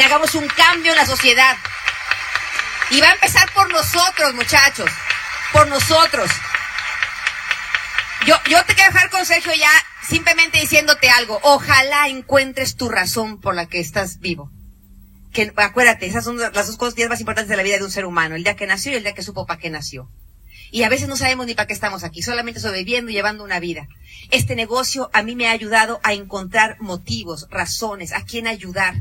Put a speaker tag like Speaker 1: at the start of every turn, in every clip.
Speaker 1: que hagamos un cambio en la sociedad. Y va a empezar por nosotros, muchachos, por nosotros. Yo, yo te quiero dejar con Sergio ya simplemente diciéndote algo. Ojalá encuentres tu razón por la que estás vivo. Que acuérdate, esas son las dos cosas más importantes de la vida de un ser humano, el día que nació y el día que supo para qué nació. Y a veces no sabemos ni para qué estamos aquí, solamente sobreviviendo y llevando una vida. Este negocio a mí me ha ayudado a encontrar motivos, razones, a quién ayudar.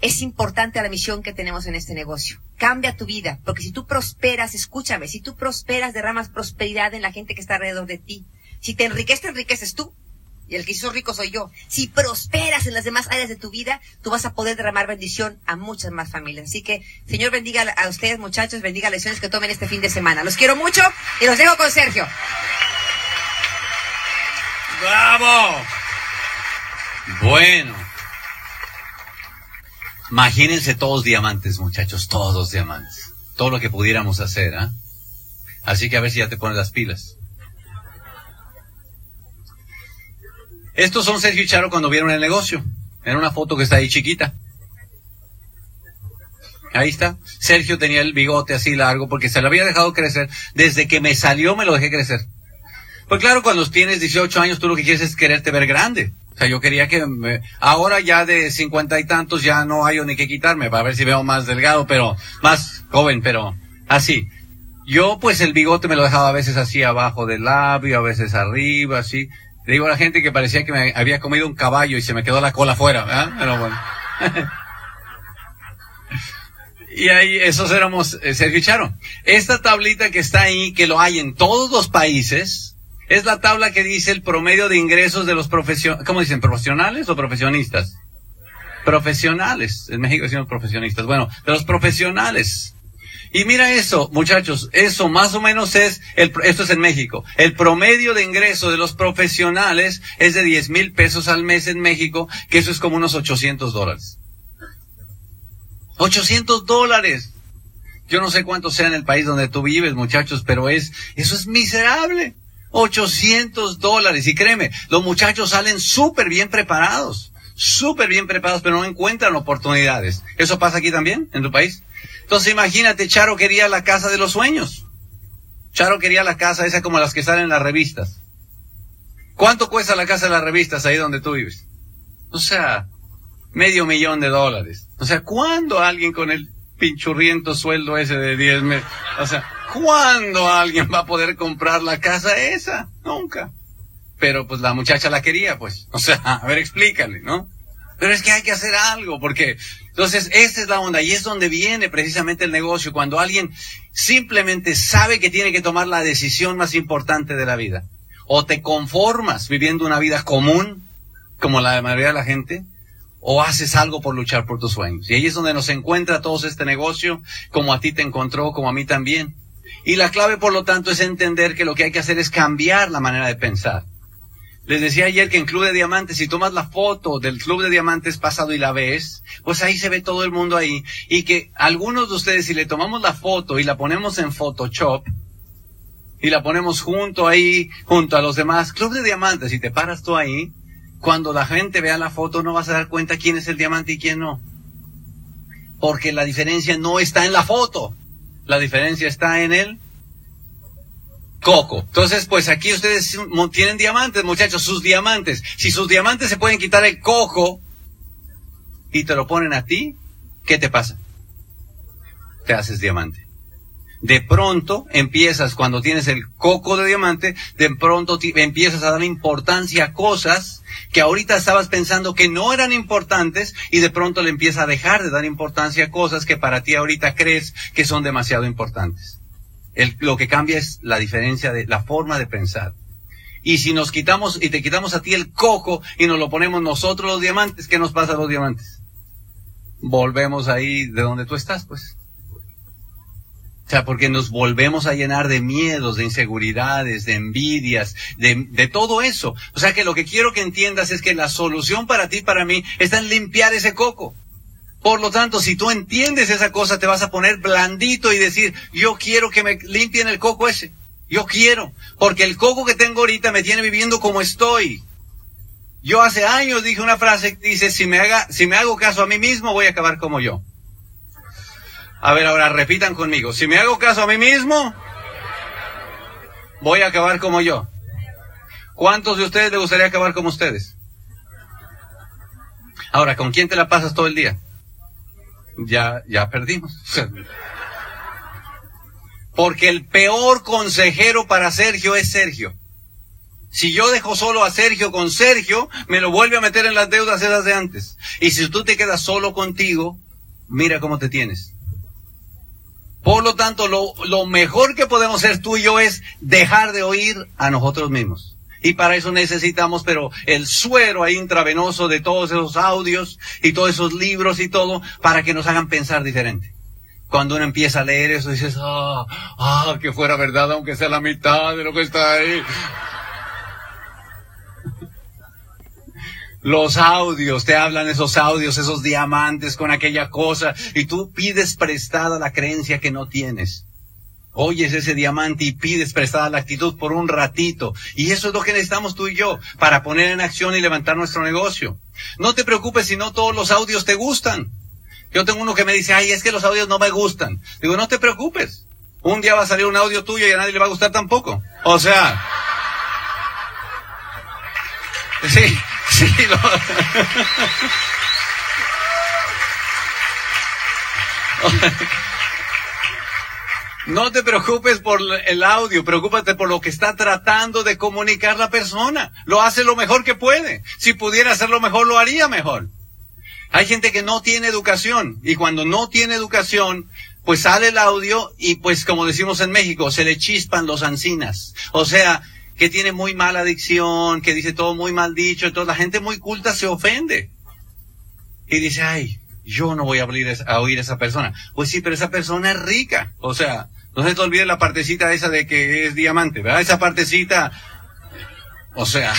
Speaker 1: Es importante la misión que tenemos en este negocio. Cambia tu vida, porque si tú prosperas, escúchame, si tú prosperas, derramas prosperidad en la gente que está alrededor de ti. Si te enriqueces, te enriqueces tú. Y el que hizo rico soy yo. Si prosperas en las demás áreas de tu vida, tú vas a poder derramar bendición a muchas más familias. Así que, Señor, bendiga a ustedes, muchachos, bendiga las lecciones que tomen este fin de semana. Los quiero mucho y los dejo con Sergio.
Speaker 2: ¡Bravo! Bueno. Imagínense todos diamantes, muchachos, todos diamantes. Todo lo que pudiéramos hacer, ¿ah? Así que a ver si ya te pones las pilas. Estos son Sergio y Charo cuando vieron el negocio. En una foto que está ahí chiquita. Ahí está. Sergio tenía el bigote así largo porque se lo había dejado crecer. Desde que me salió me lo dejé crecer. Pues claro, cuando tienes 18 años tú lo que quieres es quererte ver grande. Sea, yo quería que me... ahora ya de cincuenta y tantos ya no hay ni que quitarme para ver si veo más delgado, pero más joven, pero así. Yo pues el bigote me lo dejaba a veces así abajo del labio, a veces arriba, así. Le digo a la gente que parecía que me había comido un caballo y se me quedó la cola afuera, ¿verdad? Pero bueno. y ahí, esos éramos eh, Sergio Charo. Esta tablita que está ahí, que lo hay en todos los países, es la tabla que dice el promedio de ingresos de los profesionales, ¿cómo dicen? ¿Profesionales o profesionistas? Profesionales. En México decimos profesionistas. Bueno, de los profesionales. Y mira eso, muchachos, eso más o menos es, el, esto es en México, el promedio de ingreso de los profesionales es de 10 mil pesos al mes en México, que eso es como unos 800 dólares. 800 dólares. Yo no sé cuánto sea en el país donde tú vives, muchachos, pero es, eso es miserable. 800 dólares. Y créeme, los muchachos salen súper bien preparados, súper bien preparados, pero no encuentran oportunidades. ¿Eso pasa aquí también, en tu país? Entonces imagínate, Charo quería la casa de los sueños. Charo quería la casa esa como las que salen en las revistas. ¿Cuánto cuesta la casa de las revistas ahí donde tú vives? O sea, medio millón de dólares. O sea, ¿cuándo alguien con el pinchurriento sueldo ese de 10 meses? O sea, ¿cuándo alguien va a poder comprar la casa esa? Nunca. Pero pues la muchacha la quería, pues. O sea, a ver, explícale, ¿no? Pero es que hay que hacer algo, porque entonces, esta es la onda y es donde viene precisamente el negocio, cuando alguien simplemente sabe que tiene que tomar la decisión más importante de la vida. O te conformas viviendo una vida común, como la mayoría de la gente, o haces algo por luchar por tus sueños. Y ahí es donde nos encuentra todo este negocio, como a ti te encontró, como a mí también. Y la clave, por lo tanto, es entender que lo que hay que hacer es cambiar la manera de pensar. Les decía ayer que en Club de Diamantes, si tomas la foto del Club de Diamantes pasado y la ves, pues ahí se ve todo el mundo ahí. Y que algunos de ustedes, si le tomamos la foto y la ponemos en Photoshop, y la ponemos junto ahí, junto a los demás, Club de Diamantes, y te paras tú ahí, cuando la gente vea la foto no vas a dar cuenta quién es el diamante y quién no. Porque la diferencia no está en la foto. La diferencia está en él coco. Entonces, pues aquí ustedes tienen diamantes, muchachos, sus diamantes. Si sus diamantes se pueden quitar el coco y te lo ponen a ti, ¿qué te pasa? Te haces diamante. De pronto empiezas, cuando tienes el coco de diamante, de pronto empiezas a dar importancia a cosas que ahorita estabas pensando que no eran importantes y de pronto le empieza a dejar de dar importancia a cosas que para ti ahorita crees que son demasiado importantes lo que cambia es la diferencia de la forma de pensar. Y si nos quitamos y te quitamos a ti el coco y nos lo ponemos nosotros los diamantes, ¿qué nos pasa a los diamantes? Volvemos ahí de donde tú estás, pues. O sea, porque nos volvemos a llenar de miedos, de inseguridades, de envidias, de, de todo eso. O sea que lo que quiero que entiendas es que la solución para ti, para mí, está en limpiar ese coco. Por lo tanto, si tú entiendes esa cosa, te vas a poner blandito y decir, yo quiero que me limpien el coco ese. Yo quiero. Porque el coco que tengo ahorita me tiene viviendo como estoy. Yo hace años dije una frase que dice, si me, haga, si me hago caso a mí mismo, voy a acabar como yo. A ver, ahora repitan conmigo. Si me hago caso a mí mismo, voy a acabar como yo. ¿Cuántos de ustedes le gustaría acabar como ustedes? Ahora, ¿con quién te la pasas todo el día? Ya, ya perdimos. Porque el peor consejero para Sergio es Sergio. Si yo dejo solo a Sergio con Sergio, me lo vuelve a meter en las deudas esas de antes. Y si tú te quedas solo contigo, mira cómo te tienes. Por lo tanto, lo, lo mejor que podemos hacer tú y yo es dejar de oír a nosotros mismos. Y para eso necesitamos, pero el suero ahí intravenoso de todos esos audios y todos esos libros y todo, para que nos hagan pensar diferente. Cuando uno empieza a leer eso, dices, ah, ah, que fuera verdad, aunque sea la mitad de lo que está ahí. Los audios, te hablan esos audios, esos diamantes con aquella cosa, y tú pides prestada la creencia que no tienes. Oyes ese diamante y pides prestada la actitud por un ratito. Y eso es lo que necesitamos tú y yo para poner en acción y levantar nuestro negocio. No te preocupes si no todos los audios te gustan. Yo tengo uno que me dice, ay, es que los audios no me gustan. Digo, no te preocupes. Un día va a salir un audio tuyo y a nadie le va a gustar tampoco. O sea. Sí, Sí, No te preocupes por el audio, preocúpate por lo que está tratando de comunicar la persona. Lo hace lo mejor que puede. Si pudiera hacerlo mejor, lo haría mejor. Hay gente que no tiene educación y cuando no tiene educación, pues sale el audio y pues como decimos en México, se le chispan los ancinas. O sea, que tiene muy mala adicción, que dice todo muy mal dicho, entonces la gente muy culta se ofende. Y dice, ay, yo no voy a, abrir a oír a esa persona. Pues sí, pero esa persona es rica. O sea, no se te olvide la partecita esa de que es diamante, ¿verdad? Esa partecita, o sea,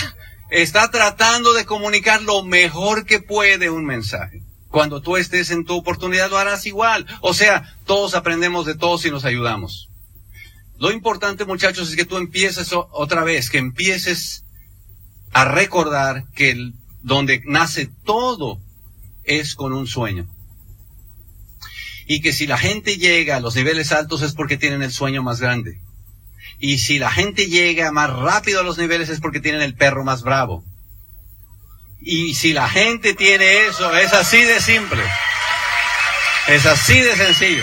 Speaker 2: está tratando de comunicar lo mejor que puede un mensaje. Cuando tú estés en tu oportunidad lo harás igual. O sea, todos aprendemos de todos y nos ayudamos. Lo importante, muchachos, es que tú empieces otra vez, que empieces a recordar que el, donde nace todo es con un sueño. Y que si la gente llega a los niveles altos es porque tienen el sueño más grande. Y si la gente llega más rápido a los niveles es porque tienen el perro más bravo. Y si la gente tiene eso, es así de simple. Es así de sencillo.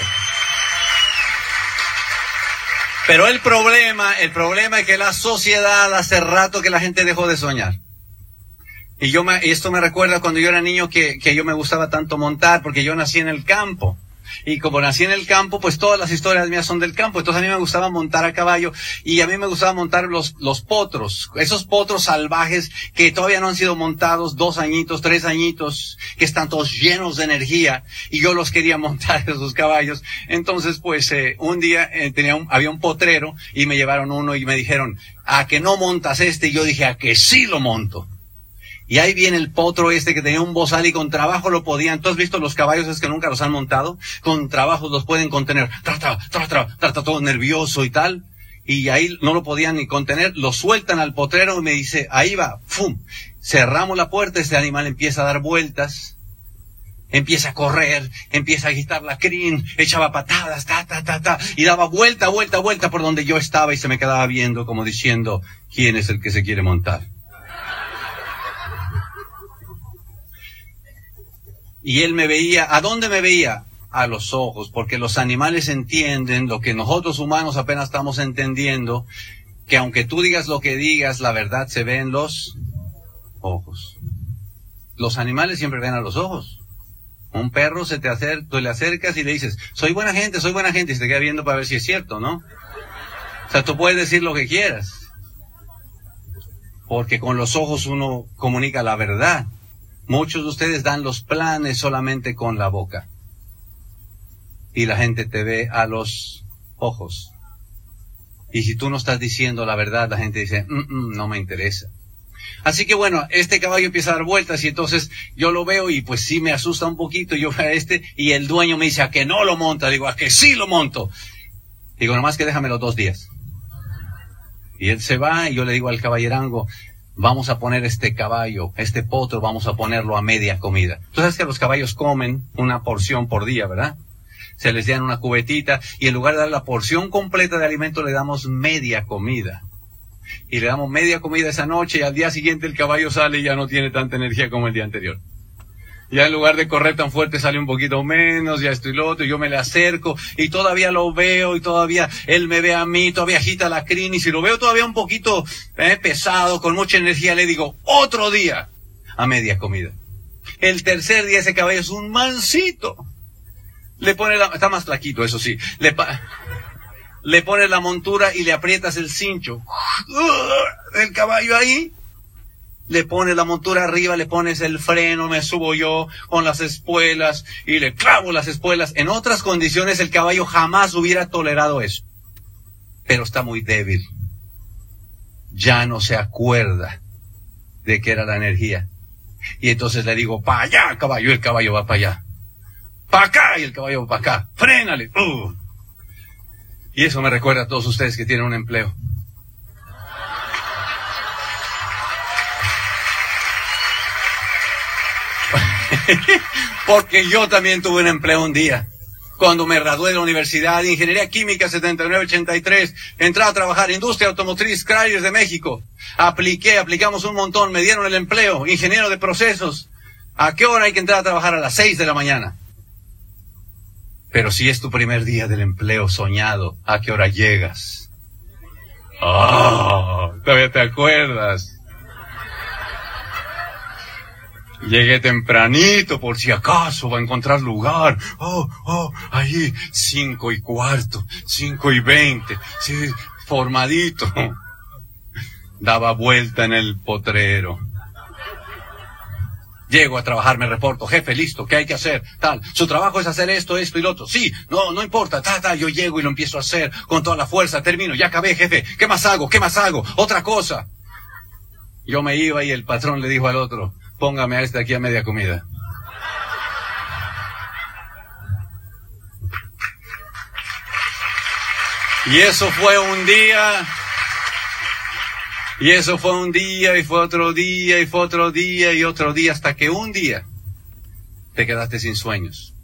Speaker 2: Pero el problema, el problema es que la sociedad hace rato que la gente dejó de soñar. Y yo me, esto me recuerda cuando yo era niño que, que yo me gustaba tanto montar porque yo nací en el campo. Y como nací en el campo, pues todas las historias mías son del campo. Entonces a mí me gustaba montar a caballo y a mí me gustaba montar los, los potros, esos potros salvajes que todavía no han sido montados, dos añitos, tres añitos, que están todos llenos de energía y yo los quería montar esos caballos. Entonces pues eh, un día eh, tenía un, había un potrero y me llevaron uno y me dijeron, a que no montas este y yo dije, a que sí lo monto. Y ahí viene el potro este que tenía un bozal y con trabajo lo podían. ¿Tú has visto los caballos es que nunca los han montado? Con trabajo los pueden contener. Trata, trata, trata todo nervioso y tal. Y ahí no lo podían ni contener. Lo sueltan al potrero y me dice, ahí va, ¡fum! Cerramos la puerta, este animal empieza a dar vueltas. Empieza a correr, empieza a agitar la crin, echaba patadas, ta, ta, ta, ta, y daba vuelta, vuelta, vuelta por donde yo estaba y se me quedaba viendo como diciendo, ¿quién es el que se quiere montar? Y él me veía, ¿a dónde me veía? A los ojos, porque los animales entienden lo que nosotros humanos apenas estamos entendiendo, que aunque tú digas lo que digas, la verdad se ve en los ojos. Los animales siempre ven a los ojos. Un perro se te acerca, tú le acercas y le dices, soy buena gente, soy buena gente, y se te queda viendo para ver si es cierto, ¿no? O sea, tú puedes decir lo que quieras. Porque con los ojos uno comunica la verdad. Muchos de ustedes dan los planes solamente con la boca. Y la gente te ve a los ojos. Y si tú no estás diciendo la verdad, la gente dice, mm, mm, no me interesa. Así que bueno, este caballo empieza a dar vueltas y entonces yo lo veo y pues sí me asusta un poquito. Yo veo a este y el dueño me dice a que no lo monta. Digo, a que sí lo monto. Digo, nomás que déjame los dos días. Y él se va y yo le digo al caballerango, vamos a poner este caballo, este potro, vamos a ponerlo a media comida. Tú sabes que los caballos comen una porción por día, ¿verdad? Se les dan una cubetita y en lugar de dar la porción completa de alimento le damos media comida. Y le damos media comida esa noche y al día siguiente el caballo sale y ya no tiene tanta energía como el día anterior. Ya en lugar de correr tan fuerte sale un poquito menos, ya estoy lo otro, yo me le acerco y todavía lo veo y todavía él me ve a mí, todavía agita la crin y si lo veo todavía un poquito eh, pesado, con mucha energía, le digo, otro día a media comida. El tercer día ese caballo es un mansito. Le pone la, está más flaquito, eso sí. Le, le pone la montura y le aprietas el cincho. El caballo ahí le pones la montura arriba, le pones el freno, me subo yo con las espuelas y le clavo las espuelas. En otras condiciones el caballo jamás hubiera tolerado eso. Pero está muy débil. Ya no se acuerda de que era la energía. Y entonces le digo, para allá, caballo, y el caballo va para allá. Para acá, y el caballo va para acá. Frénale. Uh. Y eso me recuerda a todos ustedes que tienen un empleo. Porque yo también tuve un empleo un día. Cuando me gradué de la Universidad de Ingeniería Química 7983, entré a trabajar Industria Automotriz Cryers de México. Apliqué, aplicamos un montón, me dieron el empleo, ingeniero de procesos. ¿A qué hora hay que entrar a trabajar? A las 6 de la mañana. Pero si es tu primer día del empleo soñado, ¿a qué hora llegas? Ah, todavía te acuerdas. Llegué tempranito por si acaso va a encontrar lugar. Oh, oh, ahí, cinco y cuarto, cinco y veinte, sí, formadito. Daba vuelta en el potrero. Llego a trabajar, me reporto, jefe, listo, ¿qué hay que hacer? Tal, su trabajo es hacer esto, esto y lo otro. Sí, no, no importa, ta, ta, yo llego y lo empiezo a hacer con toda la fuerza, termino, ya acabé, jefe, ¿qué más hago? ¿Qué más hago? Otra cosa. Yo me iba y el patrón le dijo al otro, póngame a este aquí a media comida. Y eso fue un día, y eso fue un día, y fue otro día, y fue otro día, y otro día, hasta que un día te quedaste sin sueños.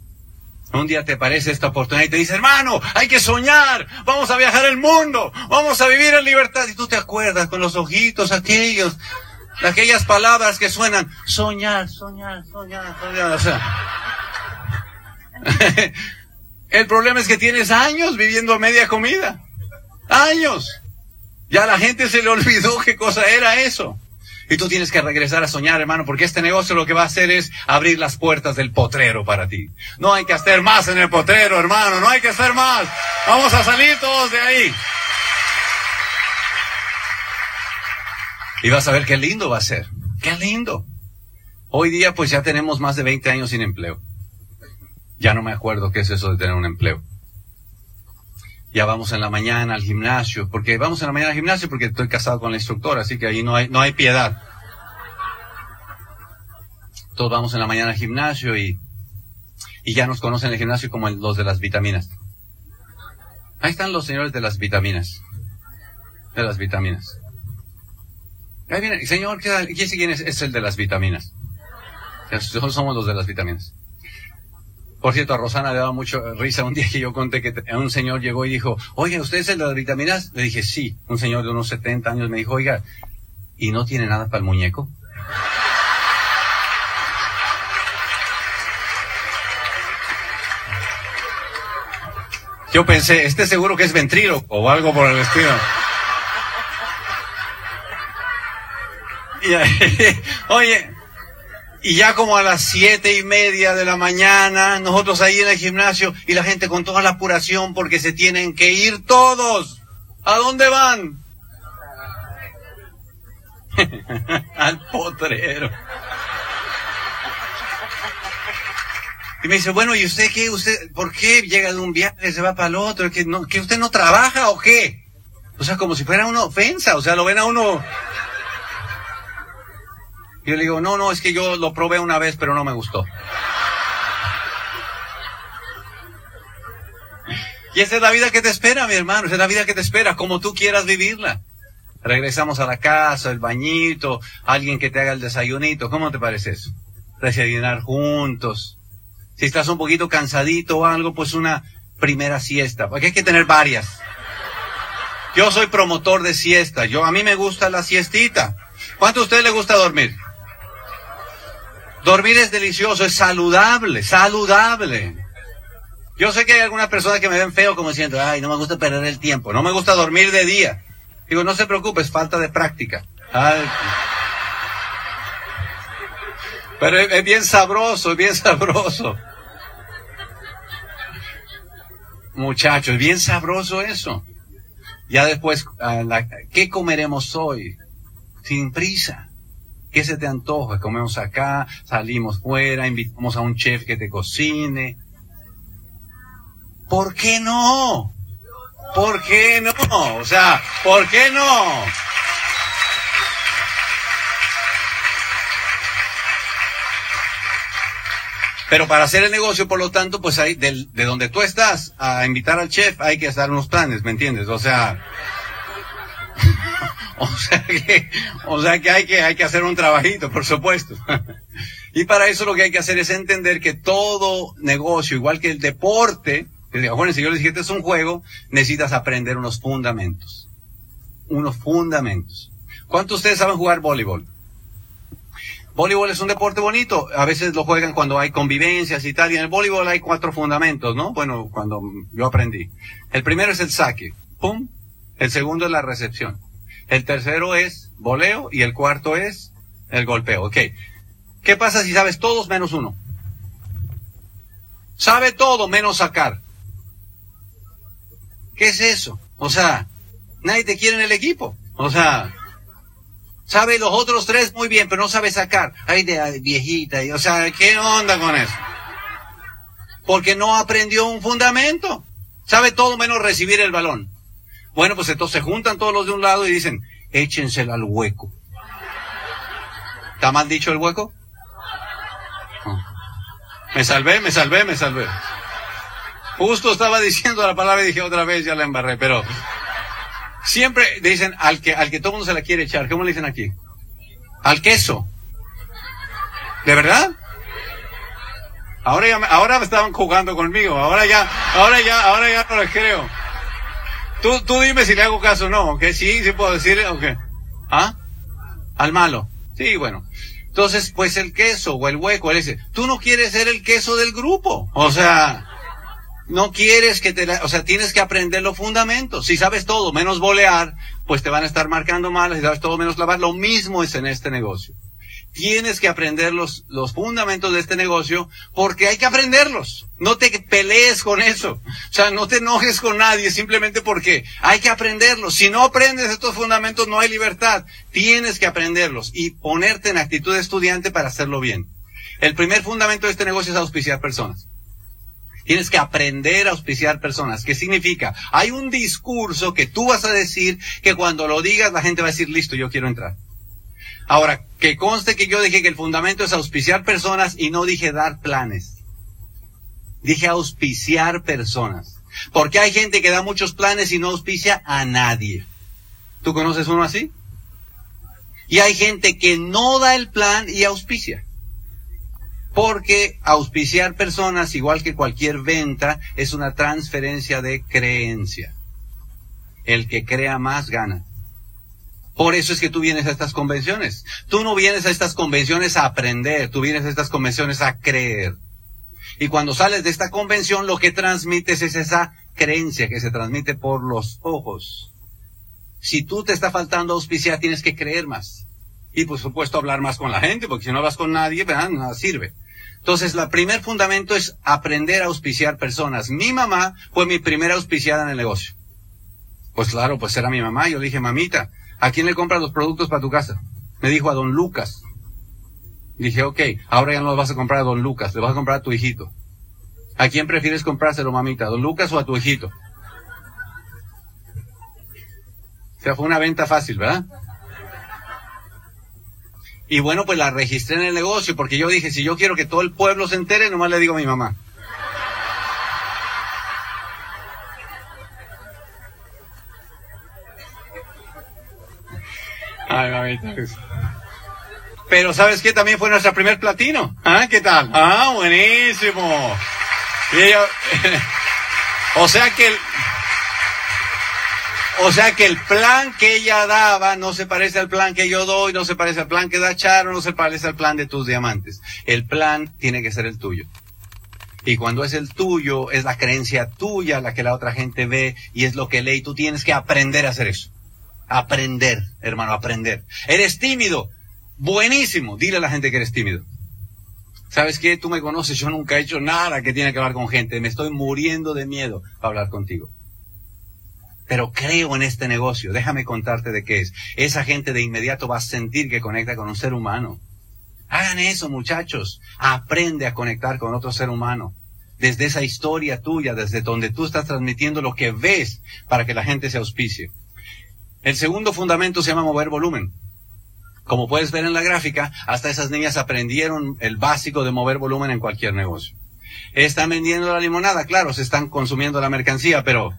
Speaker 2: Un día te parece esta oportunidad y te dice, hermano, hay que soñar, vamos a viajar el mundo, vamos a vivir en libertad. Y tú te acuerdas con los ojitos aquellos, aquellas palabras que suenan, soñar, soñar, soñar, soñar. O el problema es que tienes años viviendo a media comida. Años. Ya la gente se le olvidó qué cosa era eso. Y tú tienes que regresar a soñar, hermano, porque este negocio lo que va a hacer es abrir las puertas del potrero para ti. No hay que hacer más en el potrero, hermano, no hay que hacer más. Vamos a salir todos de ahí. Y vas a ver qué lindo va a ser. Qué lindo. Hoy día pues ya tenemos más de 20 años sin empleo. Ya no me acuerdo qué es eso de tener un empleo. Ya vamos en la mañana al gimnasio, porque vamos en la mañana al gimnasio porque estoy casado con la instructora, así que ahí no hay, no hay piedad. Todos vamos en la mañana al gimnasio y, y ya nos conocen en el gimnasio como los de las vitaminas. Ahí están los señores de las vitaminas. De las vitaminas. Ahí viene, señor, ¿quién es? Es el de las vitaminas. Somos los de las vitaminas. Por cierto, a Rosana le daba mucho risa un día que yo conté que un señor llegó y dijo, oye, ¿usted es el de las vitaminas? Le dije, sí. Un señor de unos 70 años me dijo, oiga, ¿y no tiene nada para el muñeco? Yo pensé, este seguro que es ventrilo o algo por el estilo. oye, y ya como a las siete y media de la mañana, nosotros ahí en el gimnasio y la gente con toda la apuración porque se tienen que ir todos. ¿A dónde van? Al potrero. Y me dice, bueno, ¿y usted qué? ¿Usted por qué llega de un viaje, se va para el otro? ¿Que, no, ¿Que usted no trabaja o qué? O sea, como si fuera una ofensa, o sea, lo ven a uno y yo le digo, no, no, es que yo lo probé una vez, pero no me gustó. Y esa es la vida que te espera, mi hermano, esa es la vida que te espera, como tú quieras vivirla. Regresamos a la casa, el bañito, alguien que te haga el desayunito. ¿Cómo te parece eso? Desayunar juntos. Si estás un poquito cansadito o algo, pues una primera siesta. Porque hay que tener varias. Yo soy promotor de siesta. Yo, a mí me gusta la siestita. ¿Cuánto a usted le gusta dormir? Dormir es delicioso, es saludable, saludable. Yo sé que hay algunas personas que me ven feo como diciendo, ay, no me gusta perder el tiempo, no me gusta dormir de día. Digo, no se preocupe, es falta de práctica. Pero es, bien sabroso, es bien sabroso. Muchachos, es bien sabroso eso. Ya después, ¿qué comeremos hoy? Sin prisa. ¿Qué se te antoja? Comemos acá, salimos fuera, invitamos a un chef que te cocine ¿Por qué no? ¿Por qué no? O sea, ¿por qué no? Pero para hacer el negocio, por lo tanto, pues de donde tú estás, a invitar al chef, hay que hacer unos planes, ¿me entiendes? O sea, o sea que, o sea que hay que, hay que hacer un trabajito, por supuesto. y para eso lo que hay que hacer es entender que todo negocio, igual que el deporte, si yo les dije, este es un juego, necesitas aprender unos fundamentos. Unos fundamentos. ¿Cuántos de ustedes saben jugar voleibol? Voleibol es un deporte bonito. A veces lo juegan cuando hay convivencias y tal. Y en el voleibol hay cuatro fundamentos, ¿no? Bueno, cuando yo aprendí. El primero es el saque. ¡Pum! El segundo es la recepción. El tercero es voleo y el cuarto es el golpeo. Ok. ¿Qué pasa si sabes todos menos uno? Sabe todo menos sacar. ¿Qué es eso? O sea, nadie te quiere en el equipo. O sea, sabe los otros tres muy bien, pero no sabe sacar. Ay, de viejita. o sea, ¿qué onda con eso? Porque no aprendió un fundamento. Sabe todo menos recibir el balón. Bueno, pues entonces se juntan todos los de un lado y dicen, échensela al hueco. ¿Está mal dicho el hueco? Me salvé, me salvé, me salvé. Justo estaba diciendo la palabra y dije otra vez, ya la embarré, pero siempre dicen al que, al que todo mundo se la quiere echar. ¿Cómo le dicen aquí? Al queso. ¿De verdad? Ahora ya, ahora estaban jugando conmigo. Ahora ya, ahora ya, ahora ya no les creo. Tú, tú dime si le hago caso o no, ¿ok? Sí, sí puedo decir, ¿ok? ¿Ah? Al malo. Sí, bueno. Entonces, pues el queso o el hueco, él dice, tú no quieres ser el queso del grupo. O sea, no quieres que te, o sea, tienes que aprender los fundamentos. Si sabes todo menos bolear, pues te van a estar marcando mal. Si sabes todo menos lavar, lo mismo es en este negocio. Tienes que aprender los, los fundamentos de este negocio porque hay que aprenderlos. No te pelees con eso. O sea, no te enojes con nadie simplemente porque hay que aprenderlos. Si no aprendes estos fundamentos, no hay libertad. Tienes que aprenderlos y ponerte en actitud de estudiante para hacerlo bien. El primer fundamento de este negocio es auspiciar personas. Tienes que aprender a auspiciar personas. ¿Qué significa? Hay un discurso que tú vas a decir que cuando lo digas la gente va a decir, listo, yo quiero entrar. Ahora, que conste que yo dije que el fundamento es auspiciar personas y no dije dar planes. Dije auspiciar personas. Porque hay gente que da muchos planes y no auspicia a nadie. ¿Tú conoces uno así? Y hay gente que no da el plan y auspicia. Porque auspiciar personas, igual que cualquier venta, es una transferencia de creencia. El que crea más gana. Por eso es que tú vienes a estas convenciones. Tú no vienes a estas convenciones a aprender, tú vienes a estas convenciones a creer. Y cuando sales de esta convención, lo que transmites es esa creencia que se transmite por los ojos. Si tú te está faltando auspiciar, tienes que creer más. Y por supuesto hablar más con la gente, porque si no hablas con nadie, nada sirve. Entonces, el primer fundamento es aprender a auspiciar personas. Mi mamá fue mi primera auspiciada en el negocio. Pues claro, pues era mi mamá. Yo le dije, mamita, ¿a quién le compras los productos para tu casa? Me dijo a don Lucas. Dije, ok, ahora ya no los vas a comprar a don Lucas, le vas a comprar a tu hijito. ¿A quién prefieres comprárselo, mamita? ¿A don Lucas o a tu hijito? O sea, fue una venta fácil, ¿verdad? Y bueno, pues la registré en el negocio porque yo dije, si yo quiero que todo el pueblo se entere, nomás le digo a mi mamá. Ay, mamita. Pero ¿sabes qué? También fue nuestra primer platino. ¿Ah? ¿Qué tal? Ah, buenísimo. Y ella- o sea que el, o sea que el plan que ella daba no se parece al plan que yo doy, no se parece al plan que da Charo, no se parece al plan de tus diamantes. El plan tiene que ser el tuyo. Y cuando es el tuyo, es la creencia tuya la que la otra gente ve y es lo que lee y tú tienes que aprender a hacer eso. Aprender, hermano, aprender. Eres tímido. Buenísimo. Dile a la gente que eres tímido. ¿Sabes qué? Tú me conoces, yo nunca he hecho nada que tiene que hablar con gente. Me estoy muriendo de miedo a hablar contigo. Pero creo en este negocio. Déjame contarte de qué es. Esa gente de inmediato va a sentir que conecta con un ser humano. Hagan eso, muchachos. Aprende a conectar con otro ser humano. Desde esa historia tuya, desde donde tú estás transmitiendo lo que ves para que la gente se auspicie. El segundo fundamento se llama mover volumen. Como puedes ver en la gráfica, hasta esas niñas aprendieron el básico de mover volumen en cualquier negocio. Están vendiendo la limonada, claro, se están consumiendo la mercancía, pero...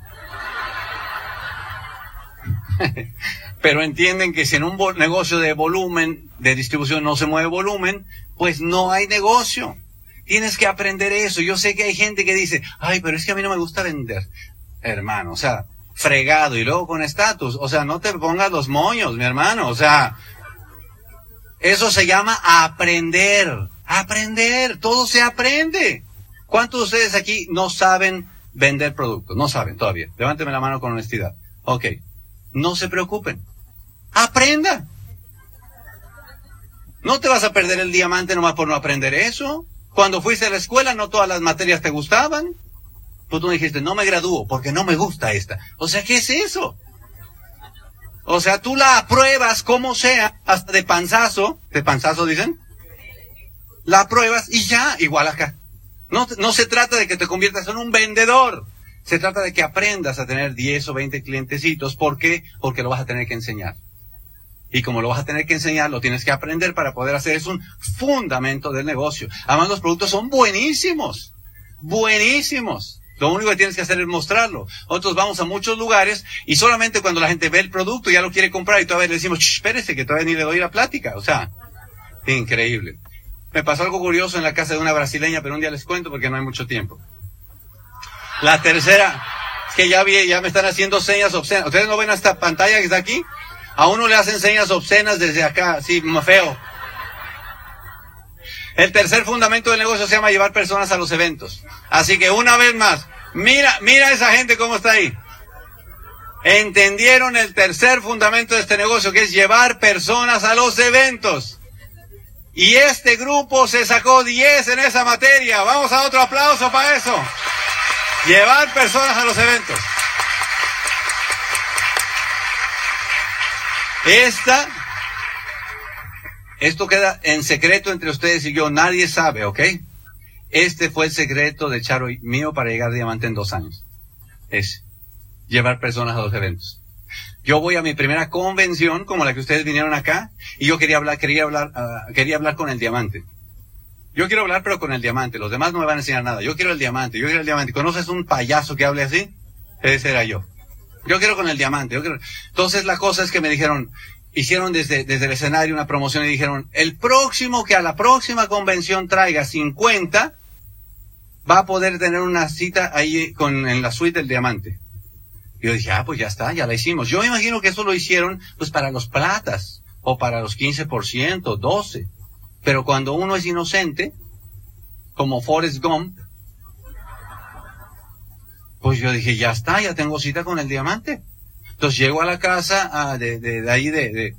Speaker 2: pero entienden que si en un negocio de volumen, de distribución no se mueve volumen, pues no hay negocio. Tienes que aprender eso. Yo sé que hay gente que dice, ay, pero es que a mí no me gusta vender. Hermano, o sea, fregado y luego con estatus. O sea, no te pongas los moños, mi hermano. O sea, eso se llama aprender. Aprender. Todo se aprende. ¿Cuántos de ustedes aquí no saben vender productos? No saben todavía. Levánteme la mano con honestidad. Ok. No se preocupen. Aprenda. No te vas a perder el diamante nomás por no aprender eso. Cuando fuiste a la escuela no todas las materias te gustaban. Pues tú dijiste, no me gradúo porque no me gusta esta. O sea, ¿qué es eso? O sea, tú la apruebas como sea, hasta de panzazo, de panzazo dicen. La apruebas y ya, igual acá. No, no se trata de que te conviertas en un vendedor. Se trata de que aprendas a tener 10 o 20 clientecitos. ¿Por qué? Porque lo vas a tener que enseñar. Y como lo vas a tener que enseñar, lo tienes que aprender para poder hacer. Es un fundamento del negocio. Además, los productos son buenísimos. Buenísimos. Lo único que tienes que hacer es mostrarlo. Nosotros vamos a muchos lugares y solamente cuando la gente ve el producto ya lo quiere comprar y todavía le decimos, "Shh, espérese que todavía ni le doy la plática. O sea, increíble. Me pasó algo curioso en la casa de una brasileña, pero un día les cuento porque no hay mucho tiempo. La tercera, es que ya vi, ya me están haciendo señas obscenas. ¿Ustedes no ven esta pantalla que está aquí? A uno le hacen señas obscenas desde acá, así, feo. El tercer fundamento del negocio se llama llevar personas a los eventos. Así que una vez más, mira, mira esa gente cómo está ahí. Entendieron el tercer fundamento de este negocio, que es llevar personas a los eventos. Y este grupo se sacó 10 en esa materia. Vamos a otro aplauso para eso. Llevar personas a los eventos. Esta, esto queda en secreto entre ustedes y yo, nadie sabe, ¿ok? Este fue el secreto de Charo y mío para llegar a diamante en dos años. Es llevar personas a los eventos. Yo voy a mi primera convención, como la que ustedes vinieron acá, y yo quería hablar, quería hablar, ah, quería hablar con el diamante. Yo quiero hablar, pero con el diamante. Los demás no me van a enseñar nada. Yo quiero el diamante. Yo quiero el diamante. ¿Conoces un payaso que hable así? Ese era yo. Yo quiero con el diamante. Yo quiero... Entonces la cosa es que me dijeron, hicieron desde, desde el escenario una promoción y dijeron, el próximo que a la próxima convención traiga 50, va a poder tener una cita ahí con, en la suite del diamante. Yo dije, ah, pues ya está, ya la hicimos. Yo imagino que eso lo hicieron, pues para los platas, o para los 15%, 12%. Pero cuando uno es inocente, como Forrest Gump, pues yo dije, ya está, ya tengo cita con el diamante. Entonces llego a la casa ah, de, de, de ahí de, de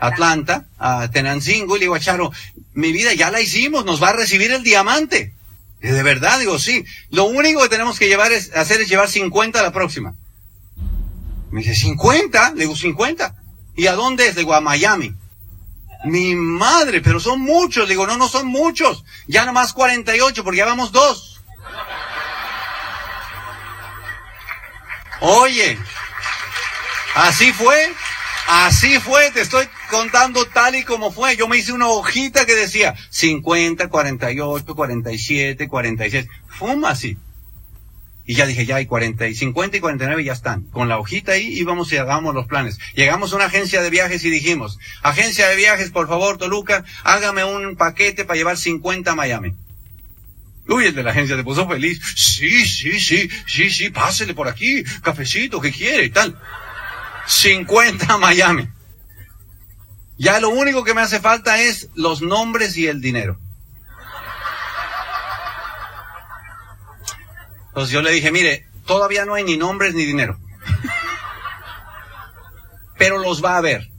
Speaker 2: Atlanta, a Tenancingo, y le digo a Charo, mi vida ya la hicimos, nos va a recibir el diamante. Y de verdad, digo, sí. Lo único que tenemos que llevar es, hacer es llevar 50 a la próxima. Me dice, ¿50? Le digo, 50. ¿Y a dónde es? Le digo, a Miami. Mi madre, pero son muchos. Le digo, no, no son muchos. Ya nomás 48, porque ya vamos dos. Oye, así fue, así fue, te estoy contando tal y como fue. Yo me hice una hojita que decía 50, 48, 47, 46. Fuma así. Y ya dije, ya hay 40 y 50 y 49 ya están. Con la hojita ahí íbamos y hagamos los planes. Llegamos a una agencia de viajes y dijimos, agencia de viajes, por favor, Toluca, hágame un paquete para llevar 50 a Miami. Uy, el de la agencia se puso feliz. Sí, sí, sí, sí, sí, pásele por aquí, cafecito, ¿qué quiere y tal. 50 a Miami. Ya lo único que me hace falta es los nombres y el dinero. Entonces yo le dije, mire, todavía no hay ni nombres ni dinero. Pero los va a haber.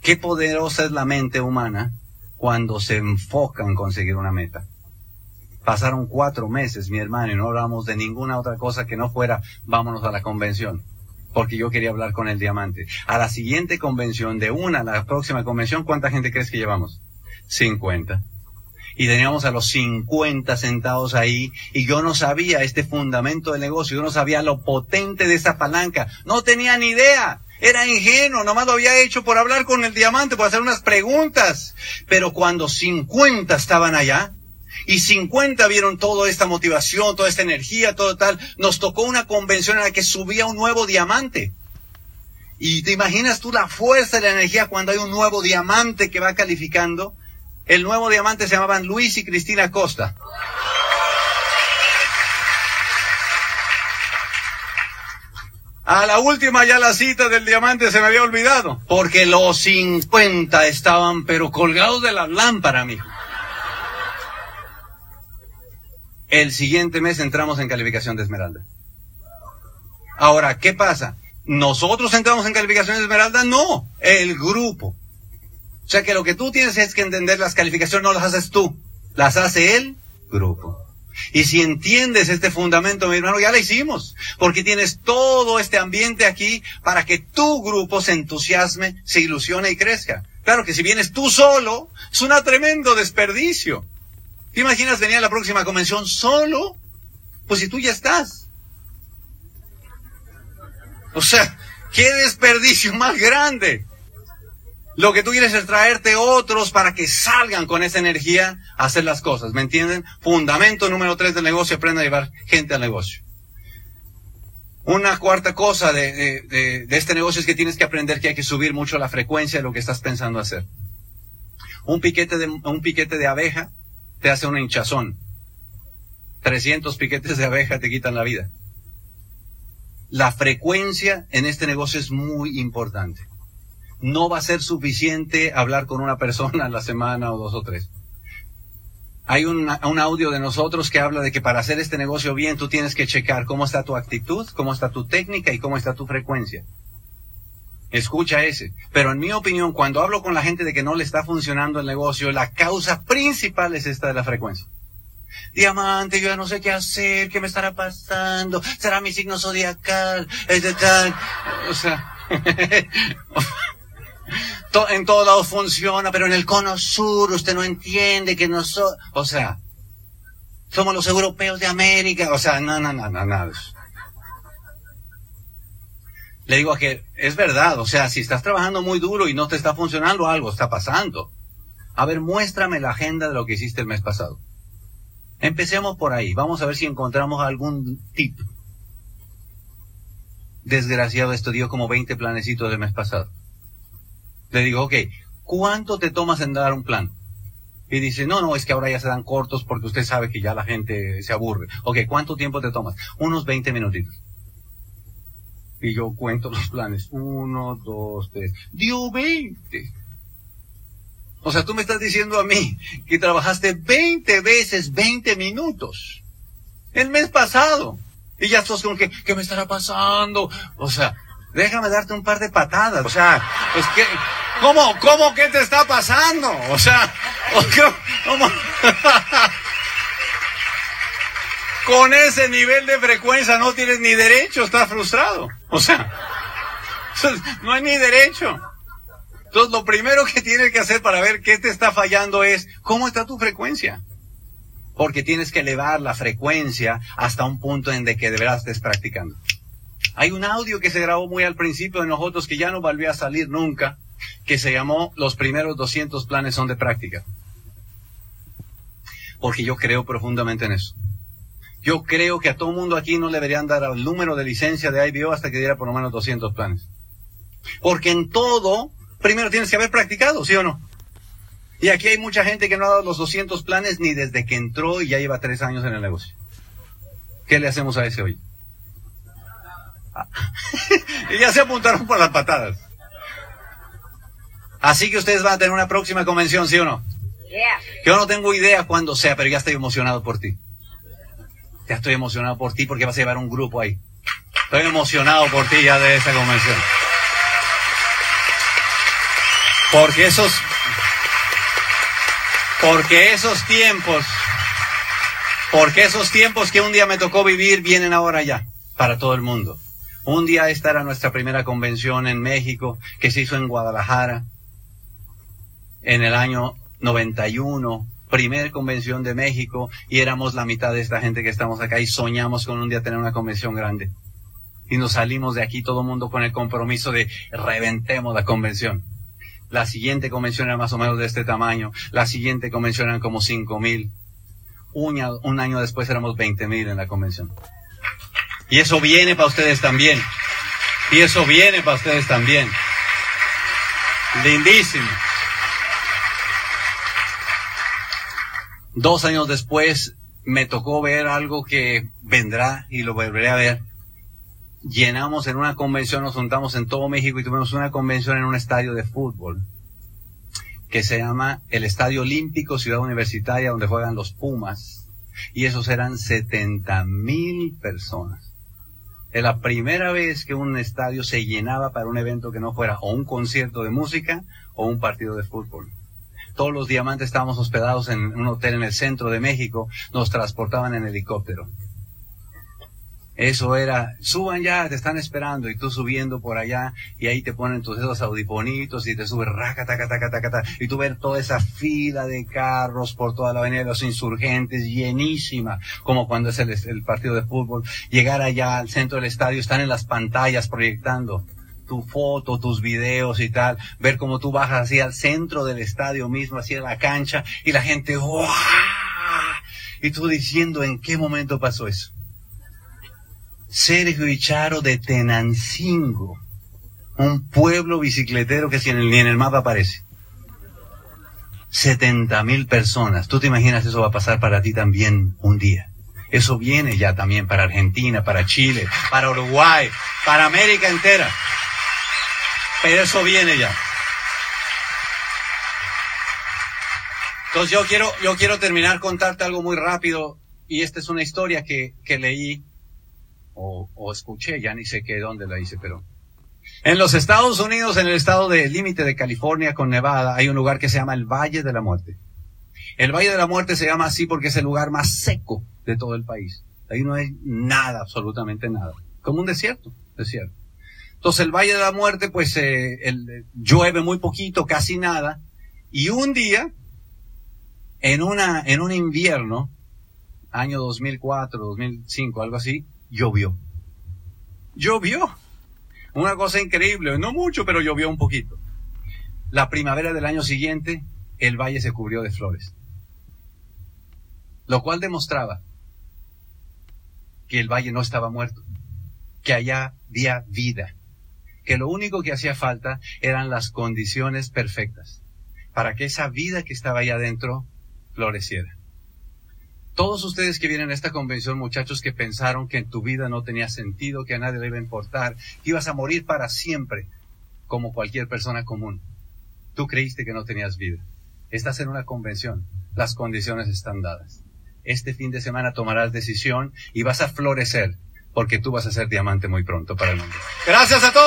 Speaker 2: Qué poderosa es la mente humana cuando se enfoca en conseguir una meta. Pasaron cuatro meses, mi hermano, y no hablamos de ninguna otra cosa que no fuera vámonos a la convención. Porque yo quería hablar con el diamante. A la siguiente convención, de una a la próxima convención, ¿cuánta gente crees que llevamos? 50 y teníamos a los 50 sentados ahí y yo no sabía este fundamento del negocio, yo no sabía lo potente de esa palanca, no tenía ni idea. Era ingenuo, nomás lo había hecho por hablar con el diamante, por hacer unas preguntas. Pero cuando 50 estaban allá, y 50 vieron toda esta motivación, toda esta energía, todo tal, nos tocó una convención en la que subía un nuevo diamante. Y te imaginas tú la fuerza de la energía cuando hay un nuevo diamante que va calificando. El nuevo diamante se llamaban Luis y Cristina Costa. A la última ya la cita del diamante se me había olvidado, porque los 50 estaban pero colgados de la lámpara, mijo. El siguiente mes entramos en calificación de Esmeralda. Ahora, ¿qué pasa? ¿Nosotros entramos en calificación de Esmeralda? No, el grupo. O sea que lo que tú tienes es que entender las calificaciones no las haces tú, las hace el grupo. Y si entiendes este fundamento, mi hermano, ya lo hicimos, porque tienes todo este ambiente aquí para que tu grupo se entusiasme, se ilusione y crezca. Claro que si vienes tú solo, es un tremendo desperdicio. ¿Te imaginas venir a la próxima convención solo? Pues si tú ya estás. O sea, qué desperdicio más grande. Lo que tú quieres es traerte otros para que salgan con esa energía a hacer las cosas, ¿me entienden? Fundamento número tres del negocio, aprenda a llevar gente al negocio. Una cuarta cosa de, de, de, este negocio es que tienes que aprender que hay que subir mucho la frecuencia de lo que estás pensando hacer. Un piquete de, un piquete de abeja te hace una hinchazón. 300 piquetes de abeja te quitan la vida. La frecuencia en este negocio es muy importante no va a ser suficiente hablar con una persona a la semana o dos o tres. Hay un, un, audio de nosotros que habla de que para hacer este negocio bien tú tienes que checar cómo está tu actitud, cómo está tu técnica y cómo está tu frecuencia. Escucha ese. Pero en mi opinión, cuando hablo con la gente de que no le está funcionando el negocio, la causa principal es esta de la frecuencia. Diamante, yo ya no sé qué hacer, qué me estará pasando, será mi signo zodiacal, es tal. O sea, en todos lados funciona, pero en el cono sur usted no entiende que nosotros, o sea, somos los europeos de América, o sea, no, no, no, no, no. Le digo que es verdad, o sea, si estás trabajando muy duro y no te está funcionando, algo está pasando. A ver, muéstrame la agenda de lo que hiciste el mes pasado. Empecemos por ahí, vamos a ver si encontramos algún tip. Desgraciado, estudió como 20 planecitos del mes pasado. Le digo, ok, ¿cuánto te tomas en dar un plan? Y dice, no, no, es que ahora ya se dan cortos porque usted sabe que ya la gente se aburre. Ok, ¿cuánto tiempo te tomas? Unos 20 minutitos. Y yo cuento los planes. Uno, dos, tres. Dio 20. O sea, tú me estás diciendo a mí que trabajaste 20 veces 20 minutos. El mes pasado. Y ya estás con que, ¿qué me estará pasando? O sea, déjame darte un par de patadas. O sea, pues que, ¿cómo, cómo qué te está pasando? O sea, ¿cómo? Con ese nivel de frecuencia no tienes ni derecho, estás frustrado. O sea, no hay ni derecho. Entonces, lo primero que tienes que hacer para ver qué te está fallando es, ¿cómo está tu frecuencia? Porque tienes que elevar la frecuencia hasta un punto en de que de verdad practicando. Hay un audio que se grabó muy al principio de nosotros que ya no volvió a salir nunca, que se llamó Los primeros 200 planes son de práctica. Porque yo creo profundamente en eso. Yo creo que a todo mundo aquí no le deberían dar el número de licencia de IBO hasta que diera por lo menos 200 planes. Porque en todo, primero tienes que haber practicado, ¿sí o no? Y aquí hay mucha gente que no ha dado los 200 planes ni desde que entró y ya lleva tres años en el negocio. ¿Qué le hacemos a ese hoy? y ya se apuntaron por las patadas. Así que ustedes van a tener una próxima convención, ¿sí o no? Yo no tengo idea cuándo sea, pero ya estoy emocionado por ti. Ya estoy emocionado por ti porque vas a llevar un grupo ahí. Estoy emocionado por ti ya de esa convención. Porque esos, porque esos tiempos, porque esos tiempos que un día me tocó vivir vienen ahora ya, para todo el mundo. Un día esta era nuestra primera convención en México, que se hizo en Guadalajara, en el año 91, primer convención de México, y éramos la mitad de esta gente que estamos acá y soñamos con un día tener una convención grande. Y nos salimos de aquí todo el mundo con el compromiso de reventemos la convención. La siguiente convención era más o menos de este tamaño. La siguiente convención eran como cinco mil. Un, un año después éramos 20 mil en la convención. Y eso viene para ustedes también. Y eso viene para ustedes también. Lindísimo. Dos años después me tocó ver algo que vendrá y lo volveré a ver. Llenamos en una convención, nos juntamos en todo México y tuvimos una convención en un estadio de fútbol que se llama el Estadio Olímpico Ciudad Universitaria donde juegan los Pumas. Y esos eran 70 mil personas. Es la primera vez que un estadio se llenaba para un evento que no fuera o un concierto de música o un partido de fútbol. Todos los diamantes estábamos hospedados en un hotel en el centro de México, nos transportaban en helicóptero. Eso era, suban ya, te están esperando, y tú subiendo por allá, y ahí te ponen tus dedos audiponitos, y te subes raca, taca, taca, taca, taca, y tú ves toda esa fila de carros por toda la avenida de los insurgentes, llenísima, como cuando es el, el partido de fútbol, llegar allá al centro del estadio, están en las pantallas proyectando tu foto, tus videos y tal, ver cómo tú bajas así al centro del estadio mismo, así a la cancha, y la gente, ¡guau! Y tú diciendo, ¿en qué momento pasó eso? Sergio y Charo de Tenancingo, un pueblo bicicletero que si en el, ni en el mapa aparece. 70 mil personas. ¿Tú te imaginas eso va a pasar para ti también un día? Eso viene ya también para Argentina, para Chile, para Uruguay, para América entera. Pero eso viene ya. Entonces yo quiero, yo quiero terminar contarte algo muy rápido y esta es una historia que, que leí o, o escuché, ya ni sé qué dónde la hice, pero en los Estados Unidos, en el estado de límite de California con Nevada, hay un lugar que se llama el Valle de la Muerte. El Valle de la Muerte se llama así porque es el lugar más seco de todo el país. Ahí no hay nada, absolutamente nada. Como un desierto, desierto. Entonces el Valle de la Muerte, pues eh, el, llueve muy poquito, casi nada. Y un día, en una, en un invierno, año 2004, 2005, algo así, llovió. Llovió. Una cosa increíble, no mucho, pero llovió un poquito. La primavera del año siguiente, el valle se cubrió de flores. Lo cual demostraba que el valle no estaba muerto, que allá había vida, que lo único que hacía falta eran las condiciones perfectas para que esa vida que estaba ahí adentro floreciera. Todos ustedes que vienen a esta convención, muchachos que pensaron que en tu vida no tenía sentido, que a nadie le iba a importar, que ibas a morir para siempre, como cualquier persona común. Tú creíste que no tenías vida. Estás en una convención. Las condiciones están dadas. Este fin de semana tomarás decisión y vas a florecer, porque tú vas a ser diamante muy pronto para el mundo. Gracias a todos.